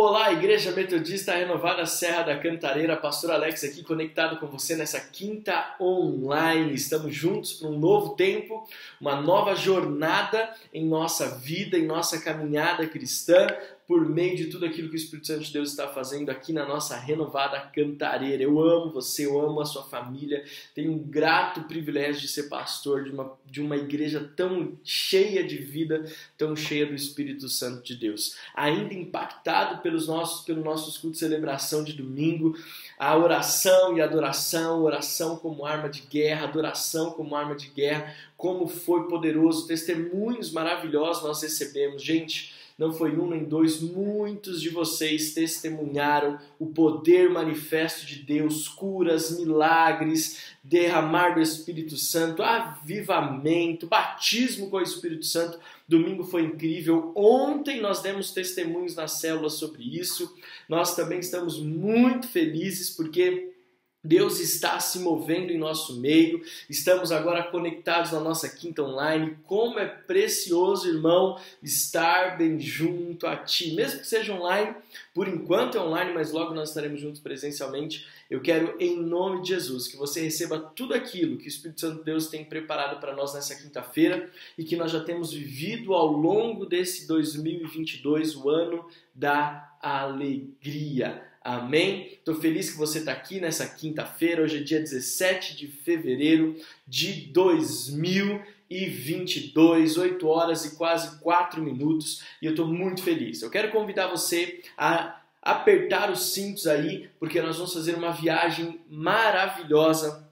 Olá, Igreja Metodista Renovada Serra da Cantareira, Pastor Alex aqui conectado com você nessa quinta online. Estamos juntos para um novo tempo, uma nova jornada em nossa vida, em nossa caminhada cristã, por meio de tudo aquilo que o Espírito Santo de Deus está fazendo aqui na nossa renovada cantareira. Eu amo você, eu amo a sua família, tenho um grato privilégio de ser pastor de uma, de uma igreja tão cheia de vida, tão cheia do Espírito Santo de Deus. Ainda impactado pelos nossos, pelo nossos cultos de celebração de domingo, a oração e adoração, oração como arma de guerra, adoração como arma de guerra, como foi poderoso, testemunhos maravilhosos nós recebemos. Gente, não foi um nem dois, muitos de vocês testemunharam o poder manifesto de Deus, curas, milagres, derramar do Espírito Santo, avivamento, batismo com o Espírito Santo. Domingo foi incrível. Ontem nós demos testemunhos na célula sobre isso. Nós também estamos muito felizes porque Deus está se movendo em nosso meio, estamos agora conectados na nossa quinta online. Como é precioso, irmão, estar bem junto a ti, mesmo que seja online, por enquanto é online, mas logo nós estaremos juntos presencialmente. Eu quero, em nome de Jesus, que você receba tudo aquilo que o Espírito Santo de Deus tem preparado para nós nessa quinta-feira e que nós já temos vivido ao longo desse 2022, o ano da alegria. Amém? Estou feliz que você está aqui nessa quinta-feira. Hoje é dia 17 de fevereiro de 2022, 8 horas e quase 4 minutos, e eu estou muito feliz. Eu quero convidar você a apertar os cintos aí, porque nós vamos fazer uma viagem maravilhosa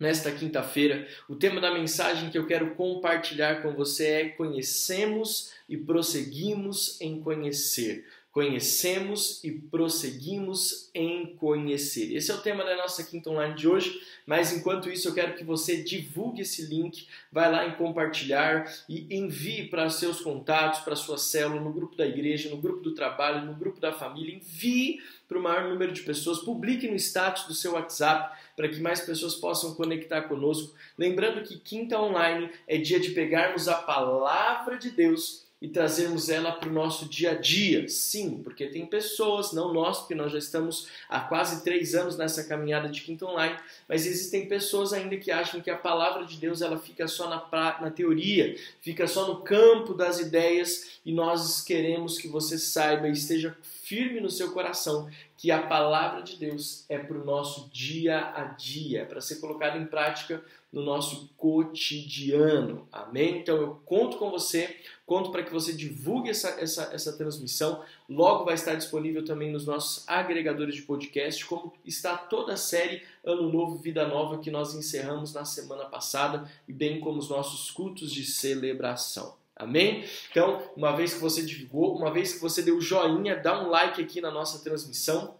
nesta quinta-feira. O tema da mensagem que eu quero compartilhar com você é Conhecemos e prosseguimos em conhecer conhecemos e prosseguimos em conhecer. Esse é o tema da nossa quinta online de hoje, mas enquanto isso eu quero que você divulgue esse link, vai lá em compartilhar e envie para seus contatos, para sua célula, no grupo da igreja, no grupo do trabalho, no grupo da família, envie para o maior número de pessoas, publique no status do seu WhatsApp para que mais pessoas possam conectar conosco. Lembrando que quinta online é dia de pegarmos a palavra de Deus e trazermos ela para o nosso dia a dia. Sim, porque tem pessoas, não nós, porque nós já estamos há quase três anos nessa caminhada de Quinto Online, mas existem pessoas ainda que acham que a palavra de Deus ela fica só na, na teoria, fica só no campo das ideias e nós queremos que você saiba e esteja firme no seu coração que a palavra de Deus é para o nosso dia a dia, para ser colocada em prática no nosso cotidiano. Amém? Então eu conto com você, conto para que você divulgue essa, essa, essa transmissão. Logo vai estar disponível também nos nossos agregadores de podcast, como está toda a série Ano Novo, Vida Nova que nós encerramos na semana passada, e bem como os nossos cultos de celebração. Amém? Então, uma vez que você divulgou, uma vez que você deu joinha, dá um like aqui na nossa transmissão.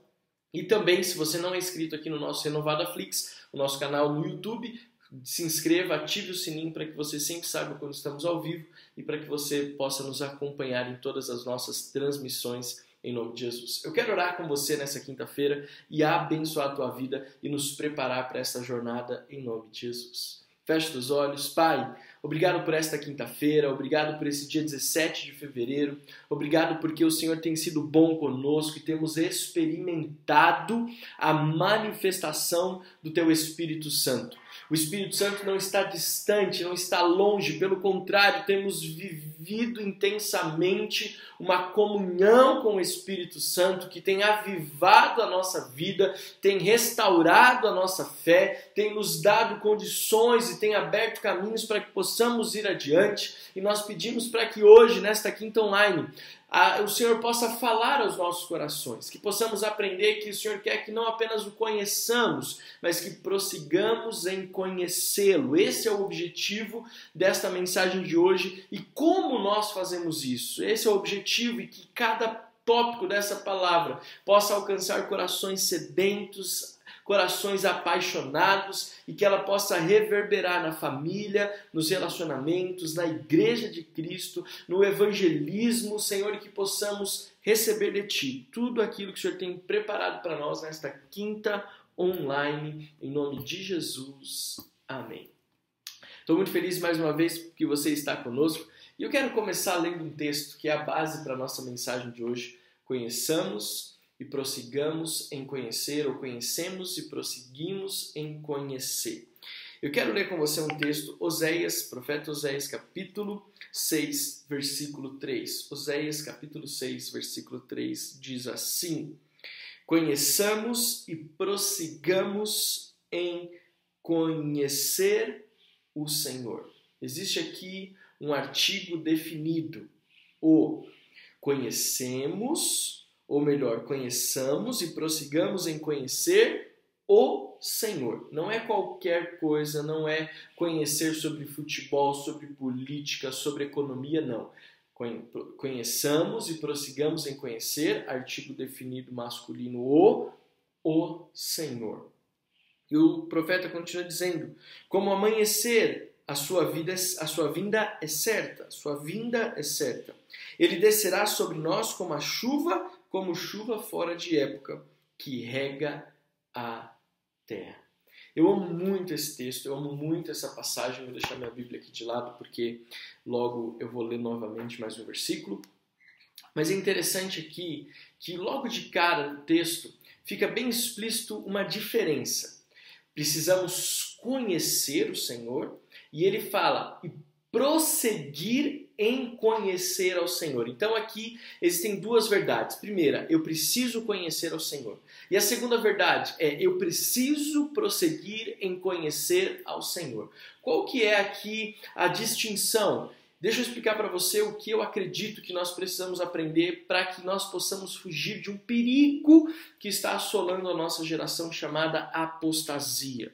E também, se você não é inscrito aqui no nosso Renovada Flix, o nosso canal no YouTube, se inscreva, ative o sininho para que você sempre saiba quando estamos ao vivo e para que você possa nos acompanhar em todas as nossas transmissões em nome de Jesus. Eu quero orar com você nessa quinta-feira e abençoar a tua vida e nos preparar para essa jornada em nome de Jesus. Feche os olhos, Pai. Obrigado por esta quinta-feira, obrigado por esse dia 17 de fevereiro, obrigado porque o Senhor tem sido bom conosco e temos experimentado a manifestação do Teu Espírito Santo. O Espírito Santo não está distante, não está longe, pelo contrário, temos vivido intensamente uma comunhão com o Espírito Santo que tem avivado a nossa vida, tem restaurado a nossa fé, tem nos dado condições e tem aberto caminhos para que possamos ir adiante. E nós pedimos para que hoje, nesta quinta online, a, o Senhor possa falar aos nossos corações, que possamos aprender que o Senhor quer que não apenas o conheçamos, mas que prossigamos em conhecê-lo. Esse é o objetivo desta mensagem de hoje e como nós fazemos isso. Esse é o objetivo e que cada tópico dessa palavra possa alcançar corações sedentos, corações apaixonados e que ela possa reverberar na família, nos relacionamentos, na igreja de Cristo, no evangelismo, Senhor, e que possamos receber de Ti tudo aquilo que o Senhor tem preparado para nós nesta quinta online, em nome de Jesus. Amém. Estou muito feliz mais uma vez que você está conosco e eu quero começar lendo um texto que é a base para a nossa mensagem de hoje Conheçamos e prossigamos em conhecer, ou conhecemos e prosseguimos em conhecer. Eu quero ler com você um texto, Oséias, profeta Oséias, capítulo 6, versículo 3. Oséias, capítulo 6, versículo 3 diz assim: Conheçamos e prossigamos em conhecer o Senhor. Existe aqui um artigo definido. O conhecemos, ou melhor, conheçamos e prossigamos em conhecer o Senhor. Não é qualquer coisa, não é conhecer sobre futebol, sobre política, sobre economia, não. Conheçamos e prossigamos em conhecer, artigo definido masculino, o, o Senhor. E o profeta continua dizendo: como amanhecer, a sua vida, a sua vinda é certa, sua vinda é certa. Ele descerá sobre nós como a chuva, como chuva fora de época, que rega a terra. Eu amo muito esse texto, eu amo muito essa passagem. Vou deixar minha Bíblia aqui de lado porque logo eu vou ler novamente mais um versículo. Mas é interessante aqui que logo de cara no texto fica bem explícito uma diferença. Precisamos conhecer o Senhor e ele fala e prosseguir em conhecer ao Senhor. Então aqui existem duas verdades. Primeira, eu preciso conhecer ao Senhor. E a segunda verdade é eu preciso prosseguir em conhecer ao Senhor. Qual que é aqui a distinção? Deixa eu explicar para você o que eu acredito que nós precisamos aprender para que nós possamos fugir de um perigo que está assolando a nossa geração chamada apostasia.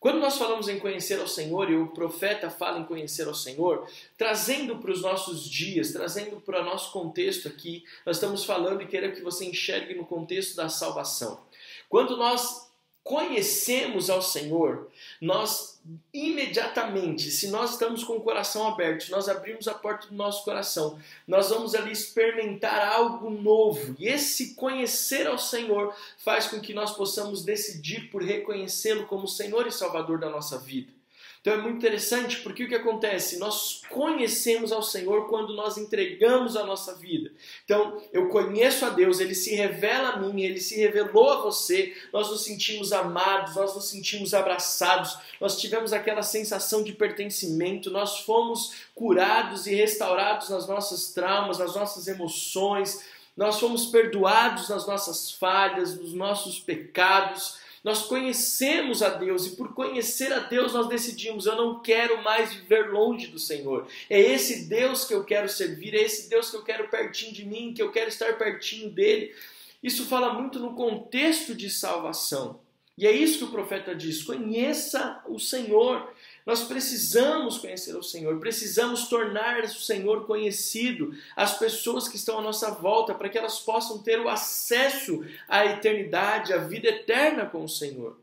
Quando nós falamos em conhecer ao Senhor e o profeta fala em conhecer ao Senhor, trazendo para os nossos dias, trazendo para o nosso contexto aqui, nós estamos falando e quero que você enxergue no contexto da salvação. Quando nós conhecemos ao Senhor, nós imediatamente, se nós estamos com o coração aberto, nós abrimos a porta do nosso coração, nós vamos ali experimentar algo novo. E esse conhecer ao Senhor faz com que nós possamos decidir por reconhecê-lo como Senhor e Salvador da nossa vida. Então é muito interessante porque o que acontece? Nós conhecemos ao Senhor quando nós entregamos a nossa vida. Então eu conheço a Deus, Ele se revela a mim, Ele se revelou a você, nós nos sentimos amados, nós nos sentimos abraçados, nós tivemos aquela sensação de pertencimento, nós fomos curados e restaurados nas nossas traumas, nas nossas emoções, nós fomos perdoados nas nossas falhas, nos nossos pecados. Nós conhecemos a Deus e por conhecer a Deus nós decidimos: eu não quero mais viver longe do Senhor. É esse Deus que eu quero servir, é esse Deus que eu quero pertinho de mim, que eu quero estar pertinho dele. Isso fala muito no contexto de salvação. E é isso que o profeta diz: conheça o Senhor. Nós precisamos conhecer o Senhor, precisamos tornar o Senhor conhecido às pessoas que estão à nossa volta, para que elas possam ter o acesso à eternidade, à vida eterna com o Senhor.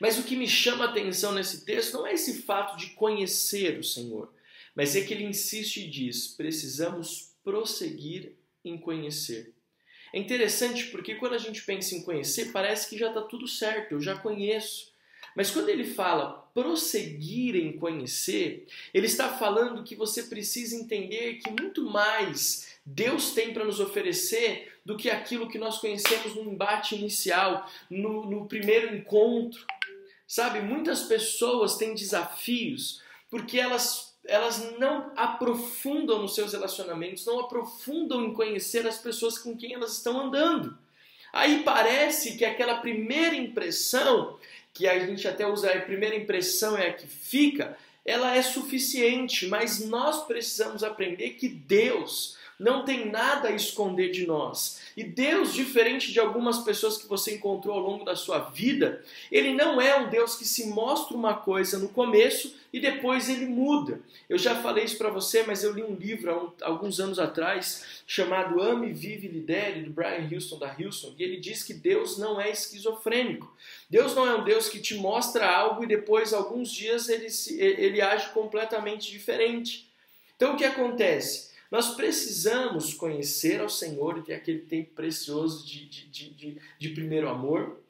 Mas o que me chama a atenção nesse texto não é esse fato de conhecer o Senhor, mas é que ele insiste e diz: precisamos prosseguir em conhecer. É interessante porque quando a gente pensa em conhecer, parece que já está tudo certo, eu já conheço. Mas quando ele fala prosseguir em conhecer, ele está falando que você precisa entender que muito mais Deus tem para nos oferecer do que aquilo que nós conhecemos no embate inicial, no, no primeiro encontro. Sabe, muitas pessoas têm desafios porque elas elas não aprofundam nos seus relacionamentos, não aprofundam em conhecer as pessoas com quem elas estão andando. Aí parece que aquela primeira impressão que a gente até usa a primeira impressão é a que fica, ela é suficiente, mas nós precisamos aprender que Deus não tem nada a esconder de nós. E Deus, diferente de algumas pessoas que você encontrou ao longo da sua vida, ele não é um Deus que se mostra uma coisa no começo e depois ele muda. Eu já falei isso para você, mas eu li um livro há alguns anos atrás chamado Ame, Vive, Lidere, do Brian Houston da Houston, e ele diz que Deus não é esquizofrênico. Deus não é um Deus que te mostra algo e depois, alguns dias, ele, se, ele age completamente diferente. Então o que acontece? Nós precisamos conhecer ao Senhor e ter aquele tempo precioso de, de, de, de, primeiro amor,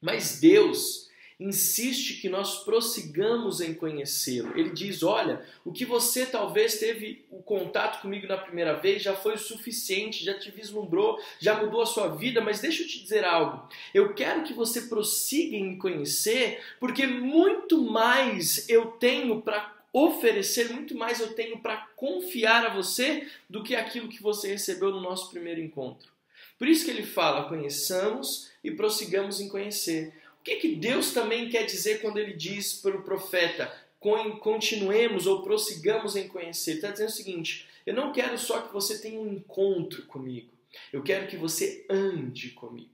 mas Deus, insiste que nós prossigamos em conhecê-lo. Ele diz: Olha, o que você talvez teve o contato comigo na primeira vez já foi o suficiente, já te vislumbrou, já mudou a sua vida, mas deixa eu te dizer algo. Eu quero que você prossiga em conhecer, porque muito mais eu tenho para oferecer, muito mais eu tenho para confiar a você do que aquilo que você recebeu no nosso primeiro encontro. Por isso que ele fala: conheçamos e prossigamos em conhecer. O que, que Deus também quer dizer quando ele diz para o profeta: continuemos ou prossigamos em conhecer? Ele está dizendo o seguinte: eu não quero só que você tenha um encontro comigo, eu quero que você ande comigo.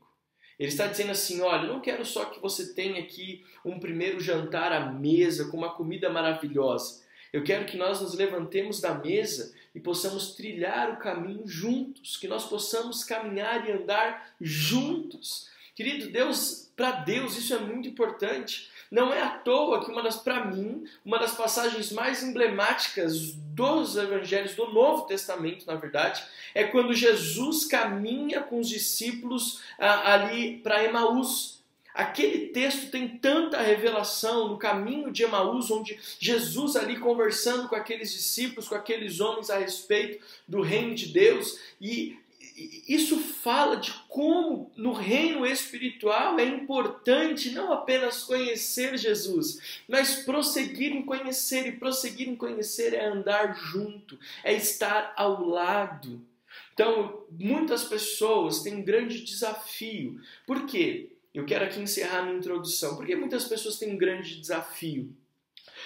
Ele está dizendo assim: olha, eu não quero só que você tenha aqui um primeiro jantar à mesa com uma comida maravilhosa. Eu quero que nós nos levantemos da mesa e possamos trilhar o caminho juntos, que nós possamos caminhar e andar juntos. Querido Deus, para Deus isso é muito importante. Não é à toa que uma das, para mim, uma das passagens mais emblemáticas dos evangelhos do Novo Testamento, na verdade, é quando Jesus caminha com os discípulos ah, ali para Emaús. Aquele texto tem tanta revelação no caminho de Emaús, onde Jesus ali conversando com aqueles discípulos, com aqueles homens a respeito do reino de Deus, e isso fala de como no reino espiritual é importante não apenas conhecer Jesus, mas prosseguir em conhecer. E prosseguir em conhecer é andar junto, é estar ao lado. Então, muitas pessoas têm um grande desafio. Por quê? Eu quero aqui encerrar minha introdução. Por que muitas pessoas têm um grande desafio?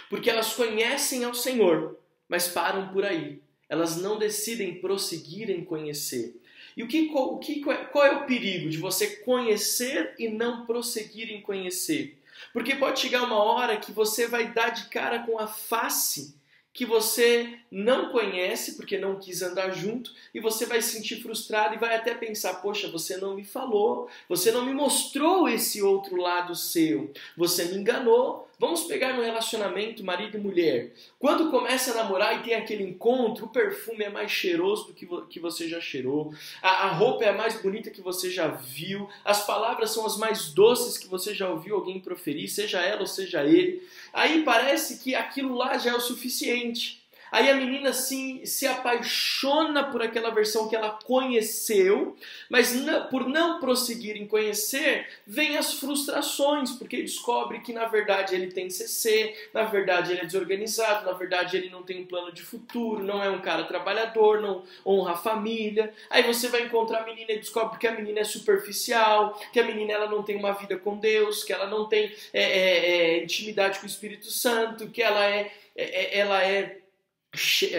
Porque elas conhecem ao Senhor, mas param por aí. Elas não decidem prosseguir em conhecer. E o que, o que, qual é o perigo de você conhecer e não prosseguir em conhecer? Porque pode chegar uma hora que você vai dar de cara com a face que você não conhece porque não quis andar junto e você vai se sentir frustrado e vai até pensar: poxa, você não me falou, você não me mostrou esse outro lado seu, você me enganou. Vamos pegar no relacionamento marido e mulher. Quando começa a namorar e tem aquele encontro, o perfume é mais cheiroso do que, que você já cheirou, a, a roupa é a mais bonita que você já viu, as palavras são as mais doces que você já ouviu alguém proferir, seja ela ou seja ele. Aí parece que aquilo lá já é o suficiente. Aí a menina assim, se apaixona por aquela versão que ela conheceu, mas não, por não prosseguir em conhecer, vem as frustrações, porque descobre que na verdade ele tem CC, na verdade ele é desorganizado, na verdade ele não tem um plano de futuro, não é um cara trabalhador, não honra a família. Aí você vai encontrar a menina e descobre que a menina é superficial, que a menina ela não tem uma vida com Deus, que ela não tem é, é, é, intimidade com o Espírito Santo, que ela é, é, é ela é,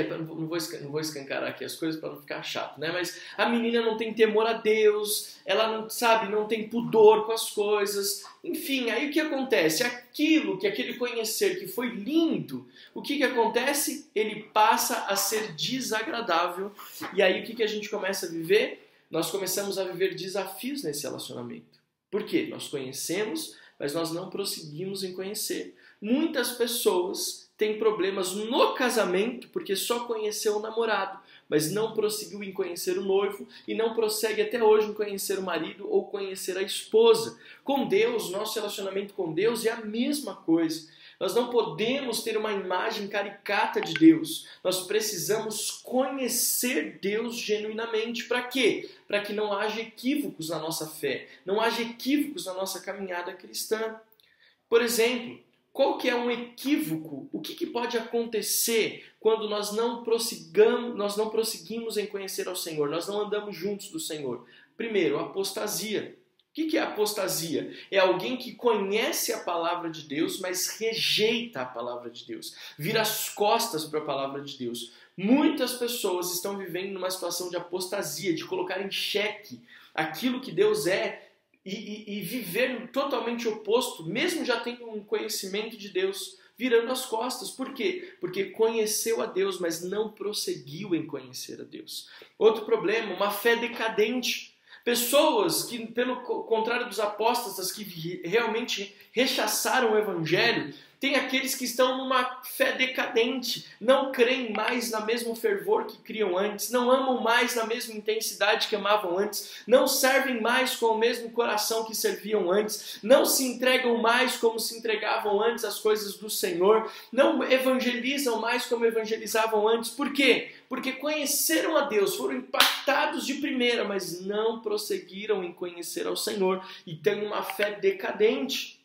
não vou, não vou escancarar aqui as coisas para não ficar chato, né? Mas a menina não tem temor a Deus, ela não sabe, não tem pudor com as coisas. Enfim, aí o que acontece? Aquilo que aquele conhecer que foi lindo, o que, que acontece? Ele passa a ser desagradável. E aí o que, que a gente começa a viver? Nós começamos a viver desafios nesse relacionamento. Por quê? Nós conhecemos, mas nós não prosseguimos em conhecer. Muitas pessoas tem problemas no casamento porque só conheceu o namorado, mas não prosseguiu em conhecer o noivo e não prossegue até hoje em conhecer o marido ou conhecer a esposa. Com Deus, nosso relacionamento com Deus é a mesma coisa. Nós não podemos ter uma imagem caricata de Deus. Nós precisamos conhecer Deus genuinamente. Para quê? Para que não haja equívocos na nossa fé, não haja equívocos na nossa caminhada cristã. Por exemplo, qual que é um equívoco? O que, que pode acontecer quando nós não nós não prosseguimos em conhecer ao Senhor, nós não andamos juntos do Senhor? Primeiro, apostasia. O que, que é apostasia? É alguém que conhece a palavra de Deus, mas rejeita a palavra de Deus, vira as costas para a palavra de Deus. Muitas pessoas estão vivendo numa situação de apostasia, de colocar em xeque aquilo que Deus é e, e, e viver totalmente oposto, mesmo já tendo um conhecimento de Deus, virando as costas. Por quê? Porque conheceu a Deus, mas não prosseguiu em conhecer a Deus. Outro problema, uma fé decadente. Pessoas que, pelo contrário dos apóstolos, que realmente rechaçaram o evangelho, Tem aqueles que estão numa fé decadente, não creem mais na mesmo fervor que criam antes, não amam mais na mesma intensidade que amavam antes, não servem mais com o mesmo coração que serviam antes, não se entregam mais como se entregavam antes às coisas do Senhor, não evangelizam mais como evangelizavam antes. Por quê? Porque conheceram a Deus, foram impactados de primeira, mas não prosseguiram em conhecer ao Senhor e têm uma fé decadente.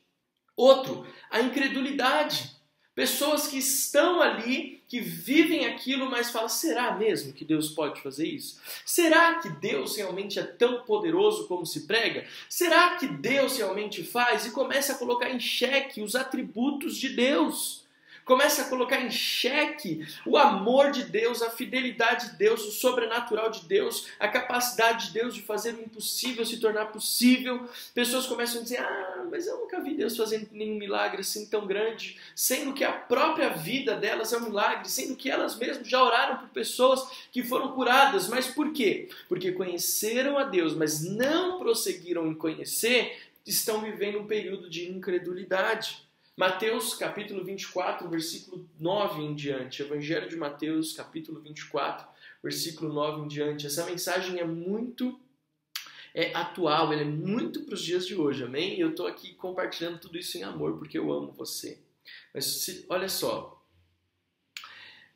Outro, a incredulidade. Pessoas que estão ali, que vivem aquilo, mas falam: será mesmo que Deus pode fazer isso? Será que Deus realmente é tão poderoso como se prega? Será que Deus realmente faz? E começa a colocar em xeque os atributos de Deus começa a colocar em xeque o amor de Deus, a fidelidade de Deus, o sobrenatural de Deus, a capacidade de Deus de fazer o impossível se tornar possível. Pessoas começam a dizer: Ah, mas eu nunca vi Deus fazendo nenhum milagre assim tão grande, sendo que a própria vida delas é um milagre, sendo que elas mesmas já oraram por pessoas que foram curadas. Mas por quê? Porque conheceram a Deus, mas não prosseguiram em conhecer, estão vivendo um período de incredulidade. Mateus capítulo 24, versículo 9 em diante. Evangelho de Mateus, capítulo 24, versículo 9 em diante. Essa mensagem é muito é atual, ela é muito para os dias de hoje, amém? E eu estou aqui compartilhando tudo isso em amor, porque eu amo você. Mas se, olha só,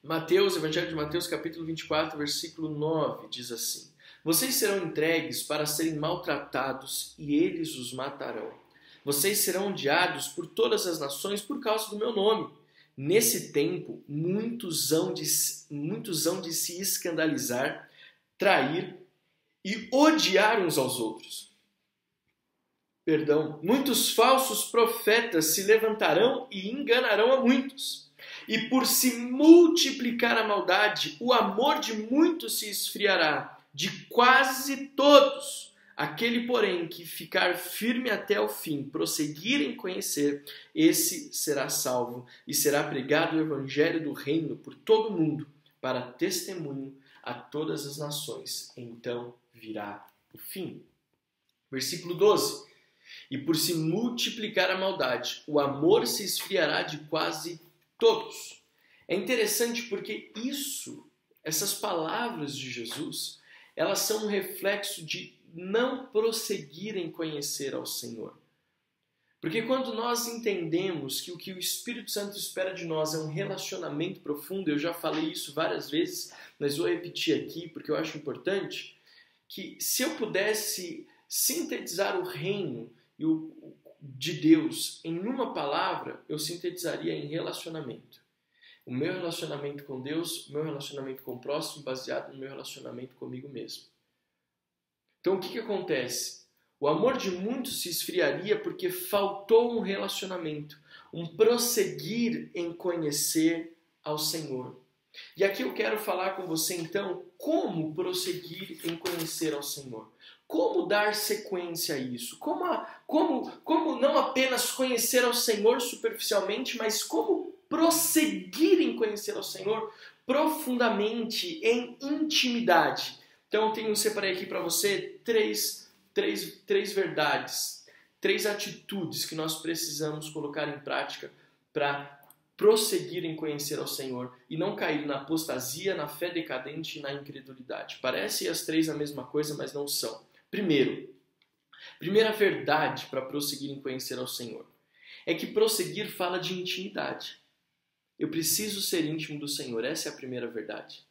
Mateus, Evangelho de Mateus, capítulo 24, versículo 9, diz assim: Vocês serão entregues para serem maltratados e eles os matarão vocês serão odiados por todas as nações por causa do meu nome. Nesse tempo, muitos hão de, muitos hão de se escandalizar, trair e odiar uns aos outros. Perdão, muitos falsos profetas se levantarão e enganarão a muitos. E por se multiplicar a maldade, o amor de muitos se esfriará, de quase todos. Aquele, porém, que ficar firme até o fim, prosseguir em conhecer, esse será salvo e será pregado o evangelho do reino por todo o mundo, para testemunho a todas as nações. Então virá o fim. Versículo 12. E por se multiplicar a maldade, o amor se esfriará de quase todos. É interessante porque isso, essas palavras de Jesus, elas são um reflexo de não prosseguir em conhecer ao Senhor. Porque quando nós entendemos que o que o Espírito Santo espera de nós é um relacionamento profundo, eu já falei isso várias vezes, mas vou repetir aqui porque eu acho importante, que se eu pudesse sintetizar o reino de Deus em uma palavra, eu sintetizaria em relacionamento. O meu relacionamento com Deus, o meu relacionamento com o próximo, baseado no meu relacionamento comigo mesmo. Então o que, que acontece? O amor de muitos se esfriaria porque faltou um relacionamento, um prosseguir em conhecer ao Senhor. E aqui eu quero falar com você então como prosseguir em conhecer ao Senhor. Como dar sequência a isso? Como, a, como, como não apenas conhecer ao Senhor superficialmente, mas como prosseguir em conhecer ao Senhor profundamente, em intimidade. Então, eu tenho, separei aqui para você três, três, três verdades, três atitudes que nós precisamos colocar em prática para prosseguir em conhecer ao Senhor e não cair na apostasia, na fé decadente e na incredulidade. Parece as três a mesma coisa, mas não são. Primeiro, primeira verdade para prosseguir em conhecer ao Senhor é que prosseguir fala de intimidade. Eu preciso ser íntimo do Senhor, essa é a primeira verdade.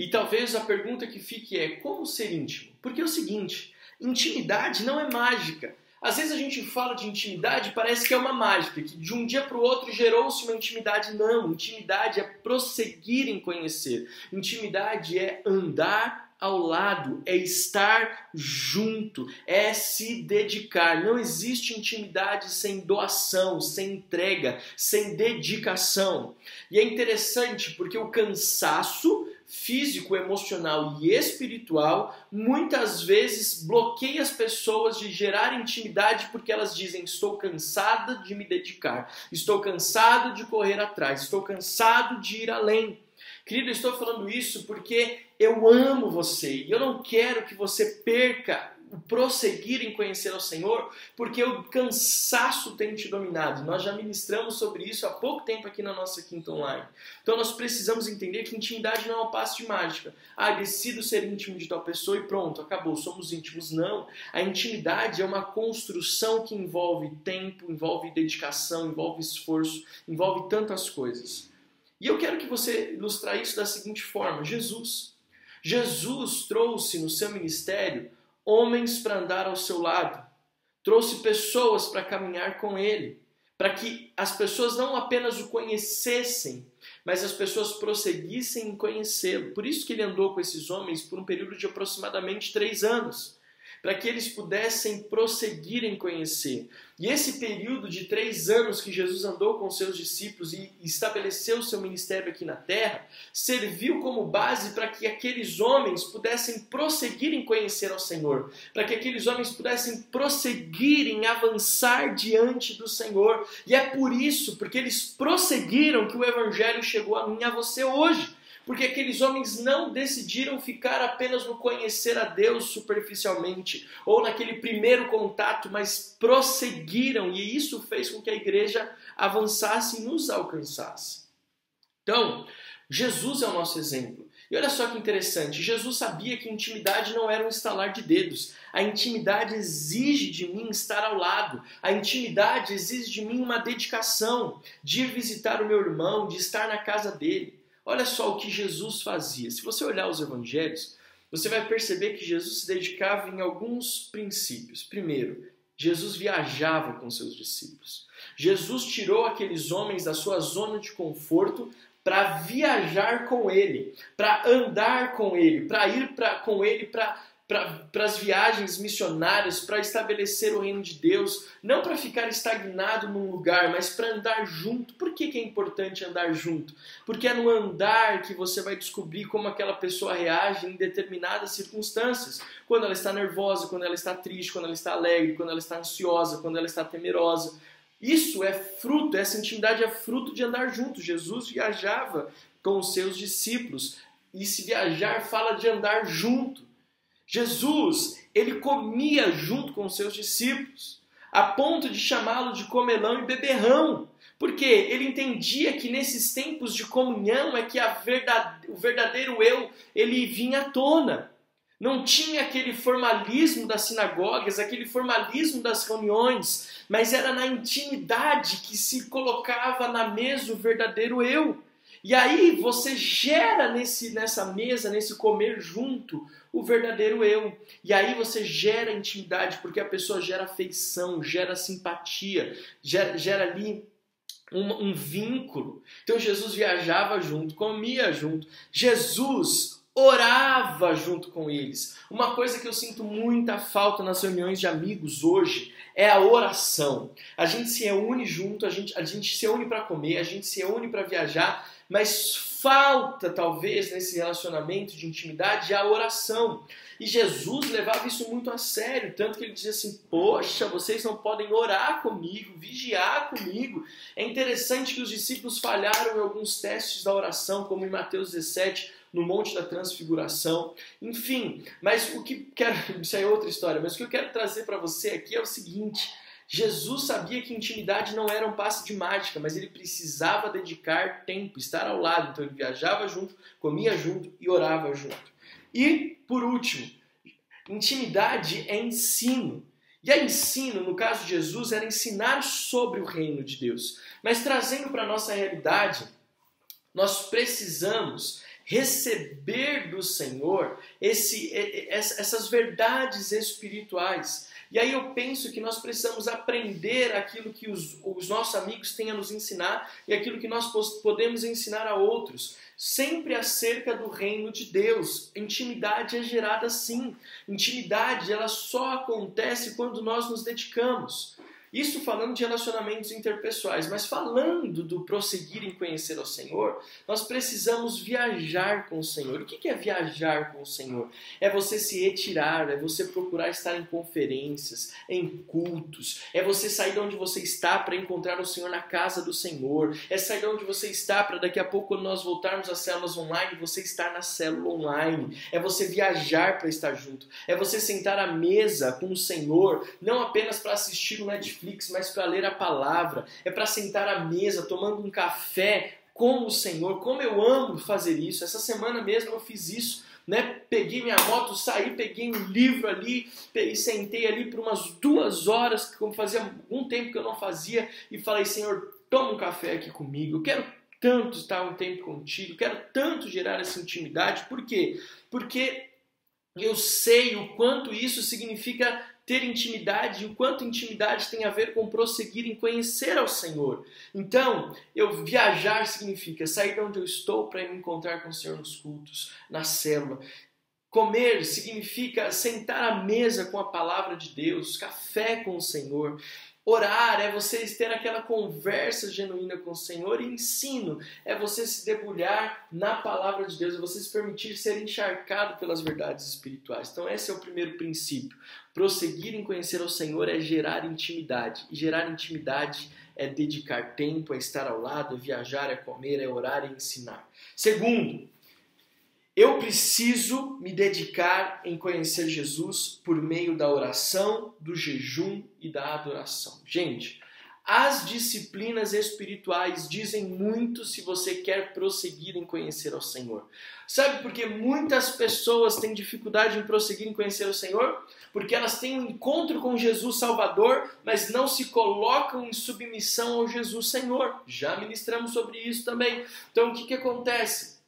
E talvez a pergunta que fique é: como ser íntimo? Porque é o seguinte: intimidade não é mágica. Às vezes a gente fala de intimidade parece que é uma mágica, que de um dia para o outro gerou-se uma intimidade. Não, intimidade é prosseguir em conhecer. Intimidade é andar ao lado, é estar junto, é se dedicar. Não existe intimidade sem doação, sem entrega, sem dedicação. E é interessante porque o cansaço físico, emocional e espiritual muitas vezes bloqueia as pessoas de gerar intimidade porque elas dizem: Estou cansada de me dedicar, estou cansado de correr atrás, estou cansado de ir além. Querido, estou falando isso porque eu amo você e eu não quero que você perca prosseguir em conhecer ao Senhor, porque o cansaço tem te dominado. Nós já ministramos sobre isso há pouco tempo aqui na nossa quinta online. Então nós precisamos entender que intimidade não é um passo de mágica. Ah, decido ser íntimo de tal pessoa e pronto, acabou, somos íntimos. Não. A intimidade é uma construção que envolve tempo, envolve dedicação, envolve esforço, envolve tantas coisas. E eu quero que você ilustrar isso da seguinte forma: Jesus. Jesus trouxe no seu ministério homens para andar ao seu lado, trouxe pessoas para caminhar com ele, para que as pessoas não apenas o conhecessem, mas as pessoas prosseguissem em conhecê-lo. Por isso que ele andou com esses homens por um período de aproximadamente três anos para que eles pudessem prosseguir em conhecer. E esse período de três anos que Jesus andou com seus discípulos e estabeleceu seu ministério aqui na terra, serviu como base para que aqueles homens pudessem prosseguir em conhecer ao Senhor, para que aqueles homens pudessem prosseguir em avançar diante do Senhor. E é por isso, porque eles prosseguiram, que o Evangelho chegou a mim e a você hoje porque aqueles homens não decidiram ficar apenas no conhecer a Deus superficialmente ou naquele primeiro contato, mas prosseguiram e isso fez com que a igreja avançasse e nos alcançasse. Então, Jesus é o nosso exemplo. E olha só que interessante, Jesus sabia que intimidade não era um estalar de dedos. A intimidade exige de mim estar ao lado. A intimidade exige de mim uma dedicação, de ir visitar o meu irmão, de estar na casa dele. Olha só o que Jesus fazia. Se você olhar os evangelhos, você vai perceber que Jesus se dedicava em alguns princípios. Primeiro, Jesus viajava com seus discípulos. Jesus tirou aqueles homens da sua zona de conforto para viajar com ele, para andar com ele, para ir pra, com ele para para as viagens missionárias, para estabelecer o reino de Deus, não para ficar estagnado num lugar, mas para andar junto. Por que, que é importante andar junto? Porque é no andar que você vai descobrir como aquela pessoa reage em determinadas circunstâncias. Quando ela está nervosa, quando ela está triste, quando ela está alegre, quando ela está ansiosa, quando ela está temerosa. Isso é fruto, essa intimidade é fruto de andar junto. Jesus viajava com os seus discípulos. E se viajar fala de andar junto. Jesus, ele comia junto com os seus discípulos, a ponto de chamá-lo de comelão e beberrão, porque ele entendia que nesses tempos de comunhão é que verdade, o verdadeiro eu ele vinha à tona. Não tinha aquele formalismo das sinagogas, aquele formalismo das reuniões, mas era na intimidade que se colocava na mesa o verdadeiro eu. E aí você gera nesse, nessa mesa, nesse comer junto, o verdadeiro eu. E aí você gera intimidade, porque a pessoa gera afeição, gera simpatia, gera, gera ali um, um vínculo. Então Jesus viajava junto, comia junto. Jesus orava junto com eles. Uma coisa que eu sinto muita falta nas reuniões de amigos hoje é a oração. A gente se reúne junto, a gente, a gente se une para comer, a gente se une para viajar, mas falta talvez nesse relacionamento de intimidade a oração. E Jesus levava isso muito a sério, tanto que ele dizia assim: Poxa, vocês não podem orar comigo, vigiar comigo. É interessante que os discípulos falharam em alguns testes da oração, como em Mateus 17, no Monte da Transfiguração. Enfim, mas o que quero. Isso é outra história, mas o que eu quero trazer para você aqui é o seguinte Jesus sabia que intimidade não era um passe de mágica, mas ele precisava dedicar tempo, estar ao lado. Então ele viajava junto, comia junto e orava junto. E, por último, intimidade é ensino. E a ensino, no caso de Jesus, era ensinar sobre o reino de Deus. Mas trazendo para a nossa realidade, nós precisamos receber do Senhor esse, essas verdades espirituais. E aí eu penso que nós precisamos aprender aquilo que os, os nossos amigos têm a nos ensinar e aquilo que nós podemos ensinar a outros sempre acerca do reino de Deus. Intimidade é gerada assim. Intimidade ela só acontece quando nós nos dedicamos. Isso falando de relacionamentos interpessoais, mas falando do prosseguir em conhecer o Senhor, nós precisamos viajar com o Senhor. O que é viajar com o Senhor? É você se retirar, é você procurar estar em conferências, em cultos, é você sair de onde você está para encontrar o Senhor na casa do Senhor, é sair de onde você está para daqui a pouco, quando nós voltarmos às células online, você estar na célula online, é você viajar para estar junto, é você sentar à mesa com o Senhor, não apenas para assistir o Netflix Netflix, mas para ler a palavra, é para sentar à mesa tomando um café com o Senhor. Como eu amo fazer isso. Essa semana mesmo eu fiz isso. Né? Peguei minha moto, saí, peguei um livro ali e sentei ali por umas duas horas, como fazia algum tempo que eu não fazia, e falei: Senhor, toma um café aqui comigo. Eu quero tanto estar um tempo contigo, quero tanto gerar essa intimidade. Por quê? Porque eu sei o quanto isso significa ter intimidade e o quanto intimidade tem a ver com prosseguir em conhecer ao Senhor. Então, eu viajar significa sair de onde eu estou para me encontrar com o Senhor nos cultos, na célula. Comer significa sentar à mesa com a palavra de Deus, café com o Senhor. Orar é você ter aquela conversa genuína com o Senhor e ensino é você se debulhar na palavra de Deus, é você se permitir ser encharcado pelas verdades espirituais. Então, esse é o primeiro princípio. Prosseguir em conhecer o Senhor é gerar intimidade, e gerar intimidade é dedicar tempo, é estar ao lado, é viajar, é comer, é orar, é ensinar. Segundo, eu preciso me dedicar em conhecer Jesus por meio da oração, do jejum e da adoração. Gente, as disciplinas espirituais dizem muito se você quer prosseguir em conhecer ao Senhor. Sabe por que muitas pessoas têm dificuldade em prosseguir em conhecer o Senhor? Porque elas têm um encontro com Jesus Salvador, mas não se colocam em submissão ao Jesus Senhor. Já ministramos sobre isso também. Então o que, que acontece?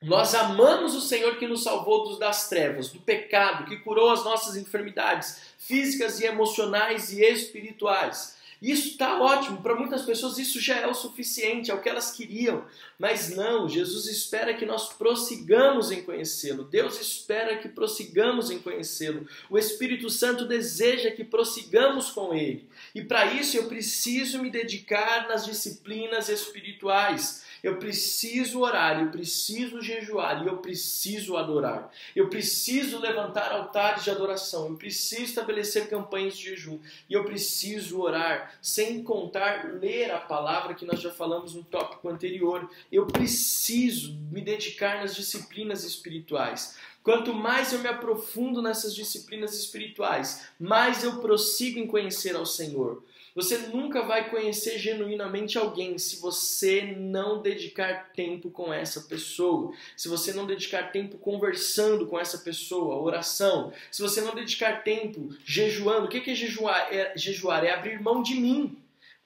Nós amamos o Senhor que nos salvou das trevas, do pecado, que curou as nossas enfermidades físicas e emocionais e espirituais. Isso está ótimo, para muitas pessoas isso já é o suficiente, é o que elas queriam. Mas não, Jesus espera que nós prossigamos em conhecê-lo. Deus espera que prossigamos em conhecê-lo. O Espírito Santo deseja que prossigamos com ele. E para isso eu preciso me dedicar nas disciplinas espirituais. Eu preciso orar, eu preciso jejuar e eu preciso adorar. Eu preciso levantar altares de adoração, eu preciso estabelecer campanhas de jejum e eu preciso orar, sem contar ler a palavra que nós já falamos no tópico anterior. Eu preciso me dedicar nas disciplinas espirituais. Quanto mais eu me aprofundo nessas disciplinas espirituais, mais eu prossigo em conhecer ao Senhor. Você nunca vai conhecer genuinamente alguém se você não dedicar tempo com essa pessoa, se você não dedicar tempo conversando com essa pessoa, oração, se você não dedicar tempo jejuando. O que é jejuar? É, jejuar é abrir mão de mim.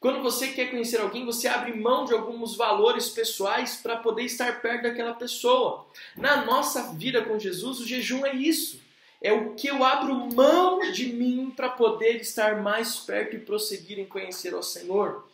Quando você quer conhecer alguém, você abre mão de alguns valores pessoais para poder estar perto daquela pessoa. Na nossa vida com Jesus, o jejum é isso é o que eu abro mão de mim para poder estar mais perto e prosseguir em conhecer ao Senhor.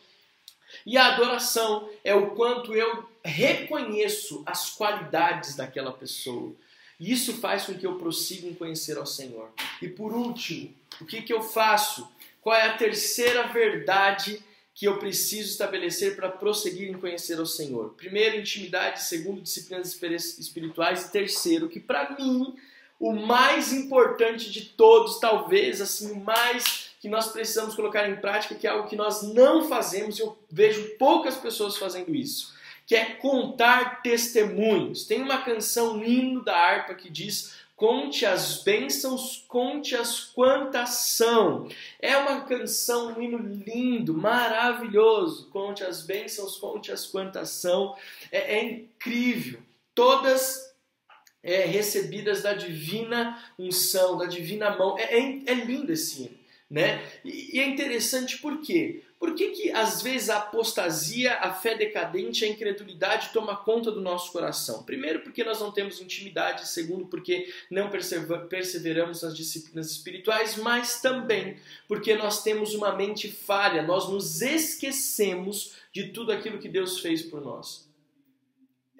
E a adoração é o quanto eu reconheço as qualidades daquela pessoa. E isso faz com que eu prossiga em conhecer ao Senhor. E por último, o que, que eu faço? Qual é a terceira verdade que eu preciso estabelecer para prosseguir em conhecer ao Senhor? Primeiro, intimidade. Segundo, disciplinas espirituais. Terceiro, que para mim o mais importante de todos, talvez assim, o mais que nós precisamos colocar em prática, que é algo que nós não fazemos, eu vejo poucas pessoas fazendo isso, que é contar testemunhos. Tem uma canção, um hino da harpa que diz Conte as bênçãos, conte as quantas são. É uma canção, um hino lindo, maravilhoso. Conte as bênçãos, conte as quantas são. É, é incrível. Todas é, recebidas da divina unção, da divina mão. É, é, é lindo esse hino. Né? E, e, é interessante por quê? Por que, que às vezes a apostasia, a fé decadente, a incredulidade toma conta do nosso coração? Primeiro, porque nós não temos intimidade, segundo, porque não perseveramos nas disciplinas espirituais, mas também porque nós temos uma mente falha, nós nos esquecemos de tudo aquilo que Deus fez por nós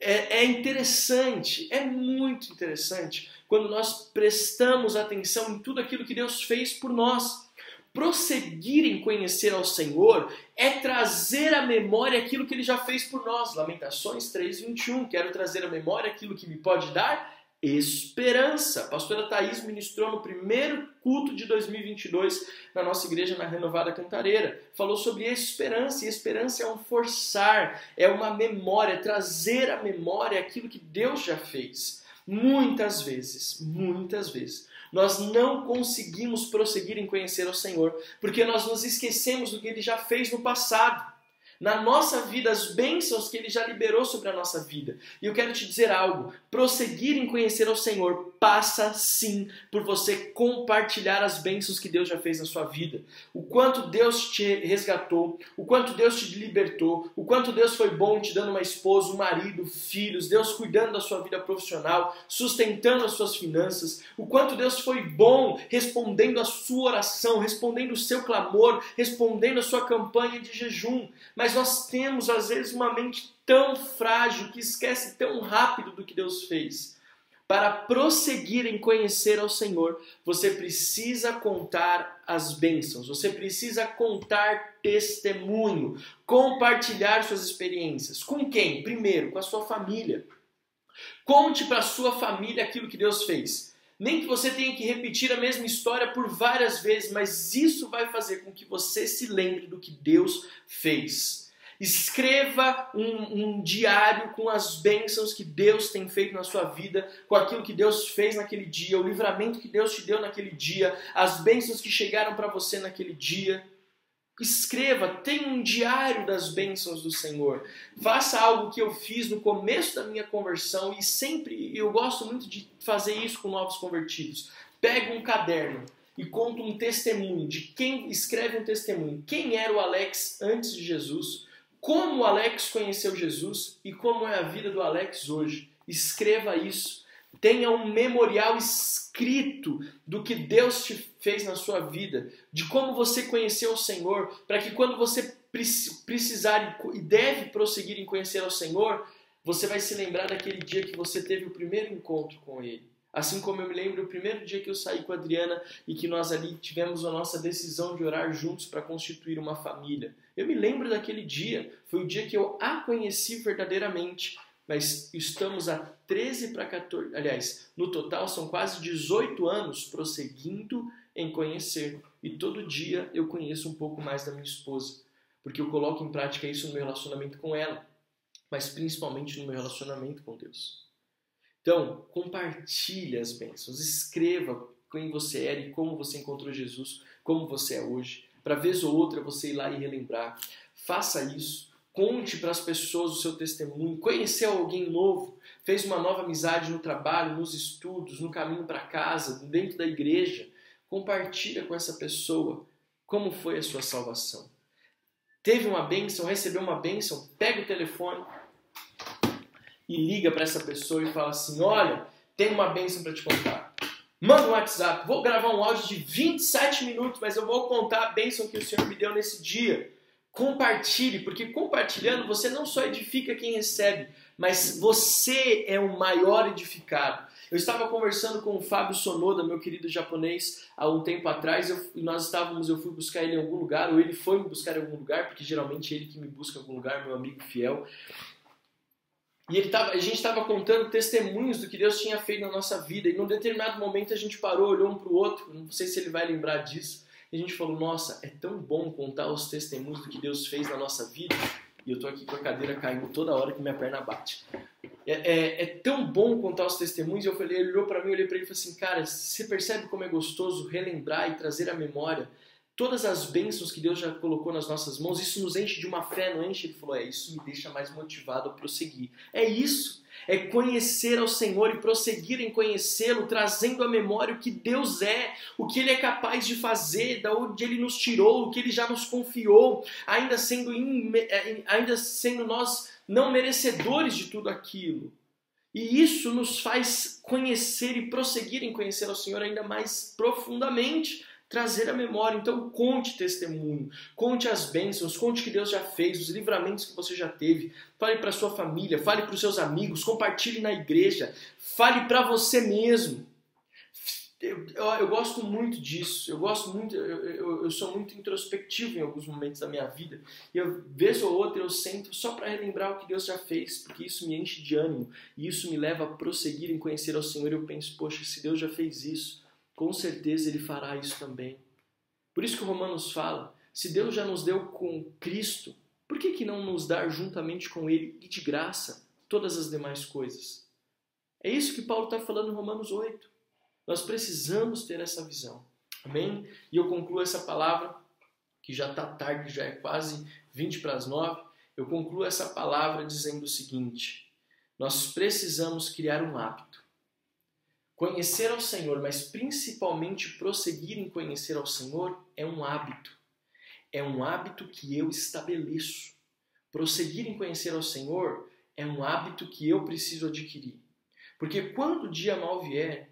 é, é interessante, é muito interessante quando nós prestamos atenção em tudo aquilo que Deus fez por nós. prosseguir em conhecer ao Senhor é trazer à memória aquilo que ele já fez por nós. Lamentações 3:21. Quero trazer à memória aquilo que me pode dar esperança. A pastora Thaís ministrou no primeiro culto de 2022 na nossa igreja na Renovada Cantareira. Falou sobre esperança, e esperança é um forçar, é uma memória, é trazer à memória aquilo que Deus já fez. Muitas vezes, muitas vezes, nós não conseguimos prosseguir em conhecer o Senhor, porque nós nos esquecemos do que ele já fez no passado na nossa vida as bênçãos que Ele já liberou sobre a nossa vida. E eu quero te dizer algo: prosseguir em conhecer ao Senhor passa sim por você compartilhar as bênçãos que Deus já fez na sua vida. O quanto Deus te resgatou, o quanto Deus te libertou, o quanto Deus foi bom te dando uma esposa, um marido, filhos, Deus cuidando da sua vida profissional, sustentando as suas finanças, o quanto Deus foi bom respondendo a sua oração, respondendo o seu clamor, respondendo a sua campanha de jejum. Mas mas nós temos às vezes uma mente tão frágil que esquece tão rápido do que Deus fez. Para prosseguir em conhecer ao Senhor, você precisa contar as bênçãos, você precisa contar testemunho, compartilhar suas experiências. Com quem? Primeiro, com a sua família. Conte para a sua família aquilo que Deus fez. Nem que você tenha que repetir a mesma história por várias vezes, mas isso vai fazer com que você se lembre do que Deus fez. Escreva um, um, diário com as bênçãos que Deus tem feito na sua vida, com aquilo que Deus fez naquele dia, o livramento que Deus te deu naquele dia, as bênçãos que chegaram para você naquele dia. Escreva, tenha um diário das bênçãos do Senhor. Faça algo que eu fiz no começo da minha conversão e sempre eu gosto muito de fazer isso com novos convertidos. Pega um caderno e conta um testemunho de quem escreve um testemunho. Quem era o Alex antes de Jesus? Como o Alex conheceu Jesus e como é a vida do Alex hoje? Escreva isso. Tenha um memorial escrito do que Deus te fez na sua vida, de como você conheceu o Senhor, para que quando você precisar e deve prosseguir em conhecer o Senhor, você vai se lembrar daquele dia que você teve o primeiro encontro com Ele. Assim como eu me lembro do primeiro dia que eu saí com a Adriana e que nós ali tivemos a nossa decisão de orar juntos para constituir uma família. Eu me lembro daquele dia, foi o dia que eu a conheci verdadeiramente mas estamos a 13 para 14, aliás, no total são quase 18 anos prosseguindo em conhecer. E todo dia eu conheço um pouco mais da minha esposa, porque eu coloco em prática isso no meu relacionamento com ela, mas principalmente no meu relacionamento com Deus. Então, compartilhe as bênçãos, escreva quem você era e como você encontrou Jesus, como você é hoje, para vez ou outra você ir lá e relembrar. Faça isso Conte para as pessoas o seu testemunho. Conheceu alguém novo, fez uma nova amizade no trabalho, nos estudos, no caminho para casa, dentro da igreja. Compartilha com essa pessoa como foi a sua salvação. Teve uma bênção, recebeu uma bênção, pega o telefone e liga para essa pessoa e fala assim: Olha, tem uma bênção para te contar. Manda um WhatsApp, vou gravar um áudio de 27 minutos, mas eu vou contar a bênção que o Senhor me deu nesse dia. Compartilhe, porque compartilhando você não só edifica quem recebe, mas você é o maior edificado. Eu estava conversando com o Fábio Sonoda, meu querido japonês, há um tempo atrás, eu, nós estávamos, eu fui buscar ele em algum lugar, ou ele foi me buscar em algum lugar, porque geralmente é ele que me busca em algum lugar, meu amigo fiel. E tava, a gente estava contando testemunhos do que Deus tinha feito na nossa vida, e num determinado momento a gente parou, olhou um para o outro, não sei se ele vai lembrar disso, e a gente falou, nossa, é tão bom contar os testemunhos do que Deus fez na nossa vida. E eu tô aqui com a cadeira caindo toda hora que minha perna bate. É, é, é tão bom contar os testemunhos. E eu falei, ele olhou para mim, olhei para ele e falei assim, cara, você percebe como é gostoso relembrar e trazer à memória todas as bênçãos que Deus já colocou nas nossas mãos? Isso nos enche de uma fé, não enche? Ele falou, é, isso me deixa mais motivado a prosseguir. É isso é conhecer ao Senhor e prosseguir em conhecê-lo, trazendo à memória o que Deus é, o que Ele é capaz de fazer, da onde Ele nos tirou, o que Ele já nos confiou, ainda sendo, é, ainda sendo nós não merecedores de tudo aquilo. E isso nos faz conhecer e prosseguir em conhecer ao Senhor ainda mais profundamente, trazer a memória. Então, conte testemunho, conte as bênçãos, conte que Deus já fez, os livramentos que você já teve. Fale para sua família, fale para os seus amigos, compartilhe na igreja, fale para você mesmo. eu, eu, eu, gosto muito disso, eu gosto muito, eu, eu, sou muito introspectivo em alguns momentos da minha vida, e eu, vez ou outra eu sento só para relembrar o que Deus já fez, porque isso me enche de ânimo, e isso me leva a prosseguir em conhecer ao Senhor, eu penso, poxa, se Deus já fez isso, com certeza Ele fará isso também. Por isso que Romanos fala, se Deus já nos deu com Cristo, por que, que não nos dar juntamente com Ele e de graça todas as demais coisas? É isso que Paulo está falando em Romanos 8. Nós precisamos ter essa visão. Amém? E eu concluo essa palavra, que já está tarde, já é quase 20 para as 9. Eu concluo essa palavra dizendo o seguinte: nós precisamos criar um hábito. Conhecer ao Senhor, mas principalmente prosseguir em conhecer ao Senhor, é um hábito. É um hábito que eu estabeleço. Prosseguir em conhecer ao Senhor é um hábito que eu preciso adquirir. Porque quando o dia mal vier,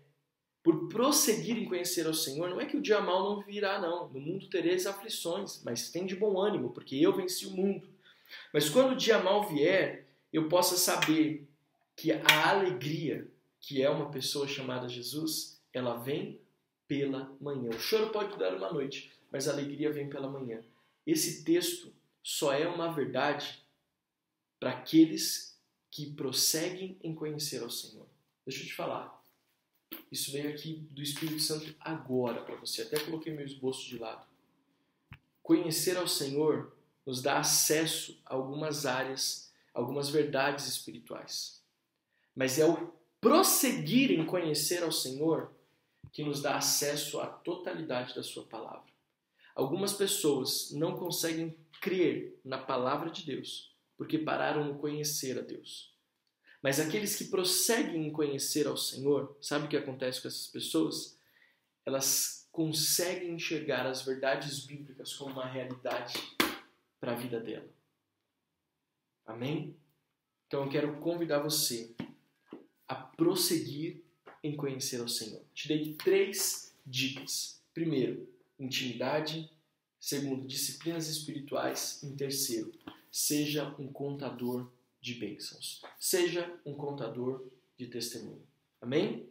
por prosseguir em conhecer ao Senhor, não é que o dia mal não virá, não. No mundo tereis aflições, mas tem de bom ânimo, porque eu venci o mundo. Mas quando o dia mal vier, eu possa saber que a alegria, que é uma pessoa chamada Jesus, ela vem pela manhã. O choro pode durar uma noite, mas a alegria vem pela manhã. Esse texto só é uma verdade para aqueles que prosseguem em conhecer ao Senhor. Deixa eu te falar. Isso veio aqui do Espírito Santo agora para você. Até coloquei meu esboço de lado. Conhecer ao Senhor nos dá acesso a algumas áreas, algumas verdades espirituais. Mas é o prosseguir em conhecer ao Senhor que nos dá acesso à totalidade da Sua palavra. Algumas pessoas não conseguem crer na palavra de Deus porque pararam no conhecer a Deus. Mas aqueles que prosseguem em conhecer ao Senhor, sabe o que acontece com essas pessoas? Elas conseguem enxergar as verdades bíblicas como uma realidade para a vida dela. Amém? Então eu quero convidar você a prosseguir em conhecer ao Senhor. Te dei três dicas. Primeiro, intimidade. Segundo, disciplinas espirituais. Em terceiro, seja um contador de bênçãos. Seja um contador de testemunho. Amém?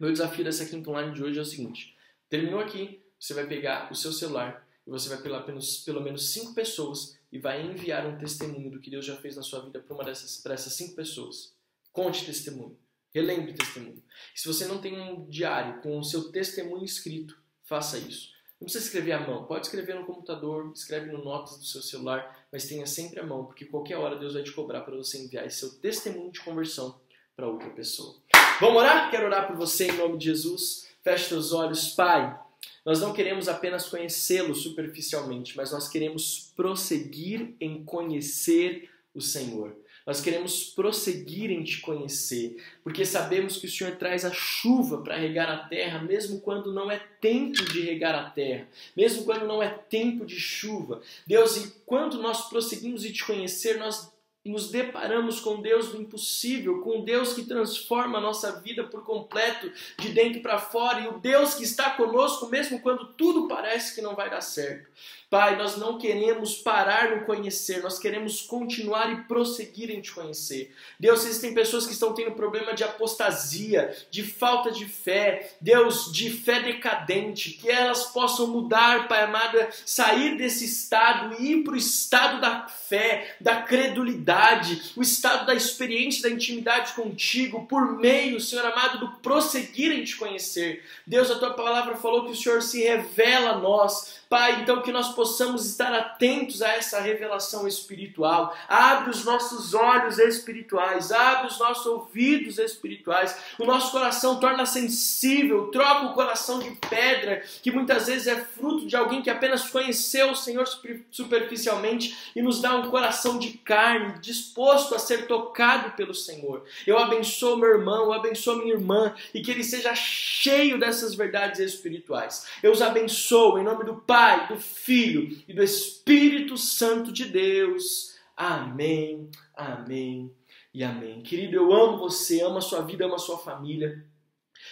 Meu desafio dessa quinta online de hoje é o seguinte: terminou aqui, você vai pegar o seu celular e você vai pegar pelo, menos cinco pessoas e vai enviar um testemunho do que Deus já fez na sua vida para para essas cinco pessoas. Conte testemunho, relembre testemunho. E se você não tem um diário com o seu testemunho escrito, faça isso. Não precisa escrever à mão, pode escrever no computador, escreve no notas do seu celular, mas tenha sempre a mão, porque qualquer hora Deus vai te cobrar para você enviar esse seu testemunho de conversão para outra pessoa. Vamos orar? Quero orar por você em nome de Jesus. Feche seus olhos, Pai. Nós não queremos apenas conhecê-lo superficialmente, mas nós queremos prosseguir em conhecer o Senhor. Nós queremos prosseguir em te conhecer, porque sabemos que o Senhor traz a chuva para regar a terra, mesmo quando não é tempo de regar a terra, mesmo quando não é tempo de chuva. Deus, e quando nós prosseguimos em te conhecer, nós nos deparamos com Deus do impossível, com Deus que transforma a nossa vida por completo, de dentro para fora, e o Deus que está conosco mesmo quando tudo parece que não vai dar certo. Pai, nós não queremos parar no conhecer, nós queremos continuar e prosseguir em te conhecer. Deus, existem pessoas que estão tendo problema de apostasia, de falta de fé, Deus, de fé decadente, que elas possam mudar, Pai amada, sair desse estado e ir para o estado da fé, da credulidade, o estado da experiência, da intimidade contigo, por meio, Senhor amado, do prosseguir em te conhecer. Deus, a tua palavra falou que o Senhor se revela a nós, Pai, então que nós possamos estar atentos a essa revelação espiritual. Abre os nossos olhos espirituais, abre os nossos ouvidos espirituais. O nosso coração torna sensível, troca o coração de pedra, que muitas vezes é fruto de alguém que apenas conheceu o Senhor superficialmente e nos dá um coração de carne, disposto a ser tocado pelo Senhor. Eu abençoo meu irmão, eu abençoo minha irmã e que ele seja cheio dessas verdades espirituais. Eu os abençoo em nome do Pai, do Filho e do Espírito Santo de Deus. Amém, amém e amém. Querido, eu amo você, amo a sua vida, amo a sua família.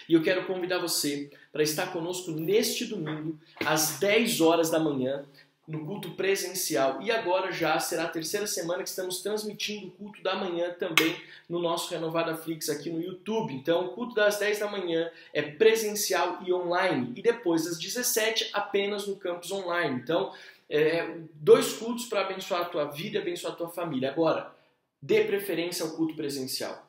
E eu quero convidar você para estar conosco neste domingo, às 10 horas da manhã, no culto presencial. E agora já será a terceira semana que estamos transmitindo o culto da manhã também no nosso Renovada Flix aqui no YouTube. Então, o culto das 10 da manhã é presencial e online. E depois, às 17, apenas no campus online. Então, é, dois cultos para abençoar a tua vida e abençoar a tua família. Agora, dê preferência ao culto presencial.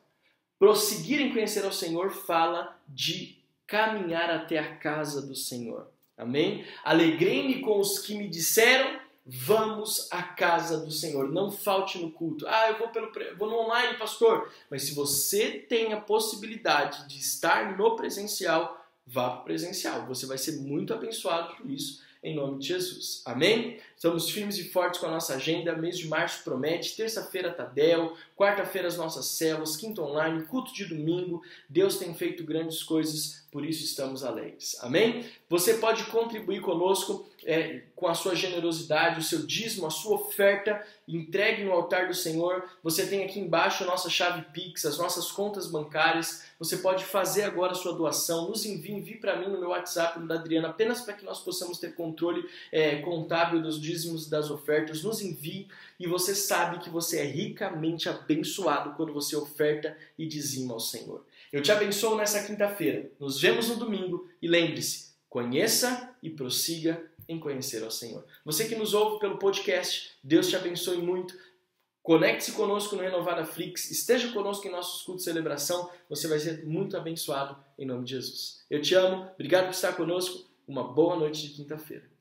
Prosseguir em conhecer ao Senhor fala de caminhar até a casa do Senhor. Amém? Alegrei-me com os que me disseram: vamos à casa do Senhor. Não falte no culto. Ah, eu vou, pelo, vou no online, pastor. Mas se você tem a possibilidade de estar no presencial, vá para o presencial. Você vai ser muito abençoado por isso em nome de Jesus. Amém? Estamos firmes e fortes com a nossa agenda. Mês de março promete. Terça-feira, Tadel. Quarta-feira, as nossas células. Quinta online. Culto de domingo. Deus tem feito grandes coisas, por isso estamos alegres. Amém? Você pode contribuir conosco é, com a sua generosidade, o seu dízimo, a sua oferta. Entregue no altar do Senhor. Você tem aqui embaixo a nossa chave Pix, as nossas contas bancárias. Você pode fazer agora a sua doação. Nos envie, envie para mim no meu WhatsApp, no da Adriana, apenas para que nós possamos ter controle é, contábil dos dízimos das ofertas. Nos envie e você sabe que você é ricamente abençoado quando você oferta e dizima ao Senhor. Eu te abençoo nessa quinta-feira. Nos vemos no domingo e lembre-se, conheça e prossiga em conhecer ao Senhor. Você que nos ouve pelo podcast, Deus te abençoe muito. Conecte-se conosco no Renovada Flix, esteja conosco em nossos cultos de celebração, você vai ser muito abençoado em nome de Jesus. Eu te amo, obrigado por estar conosco, uma boa noite de quinta-feira.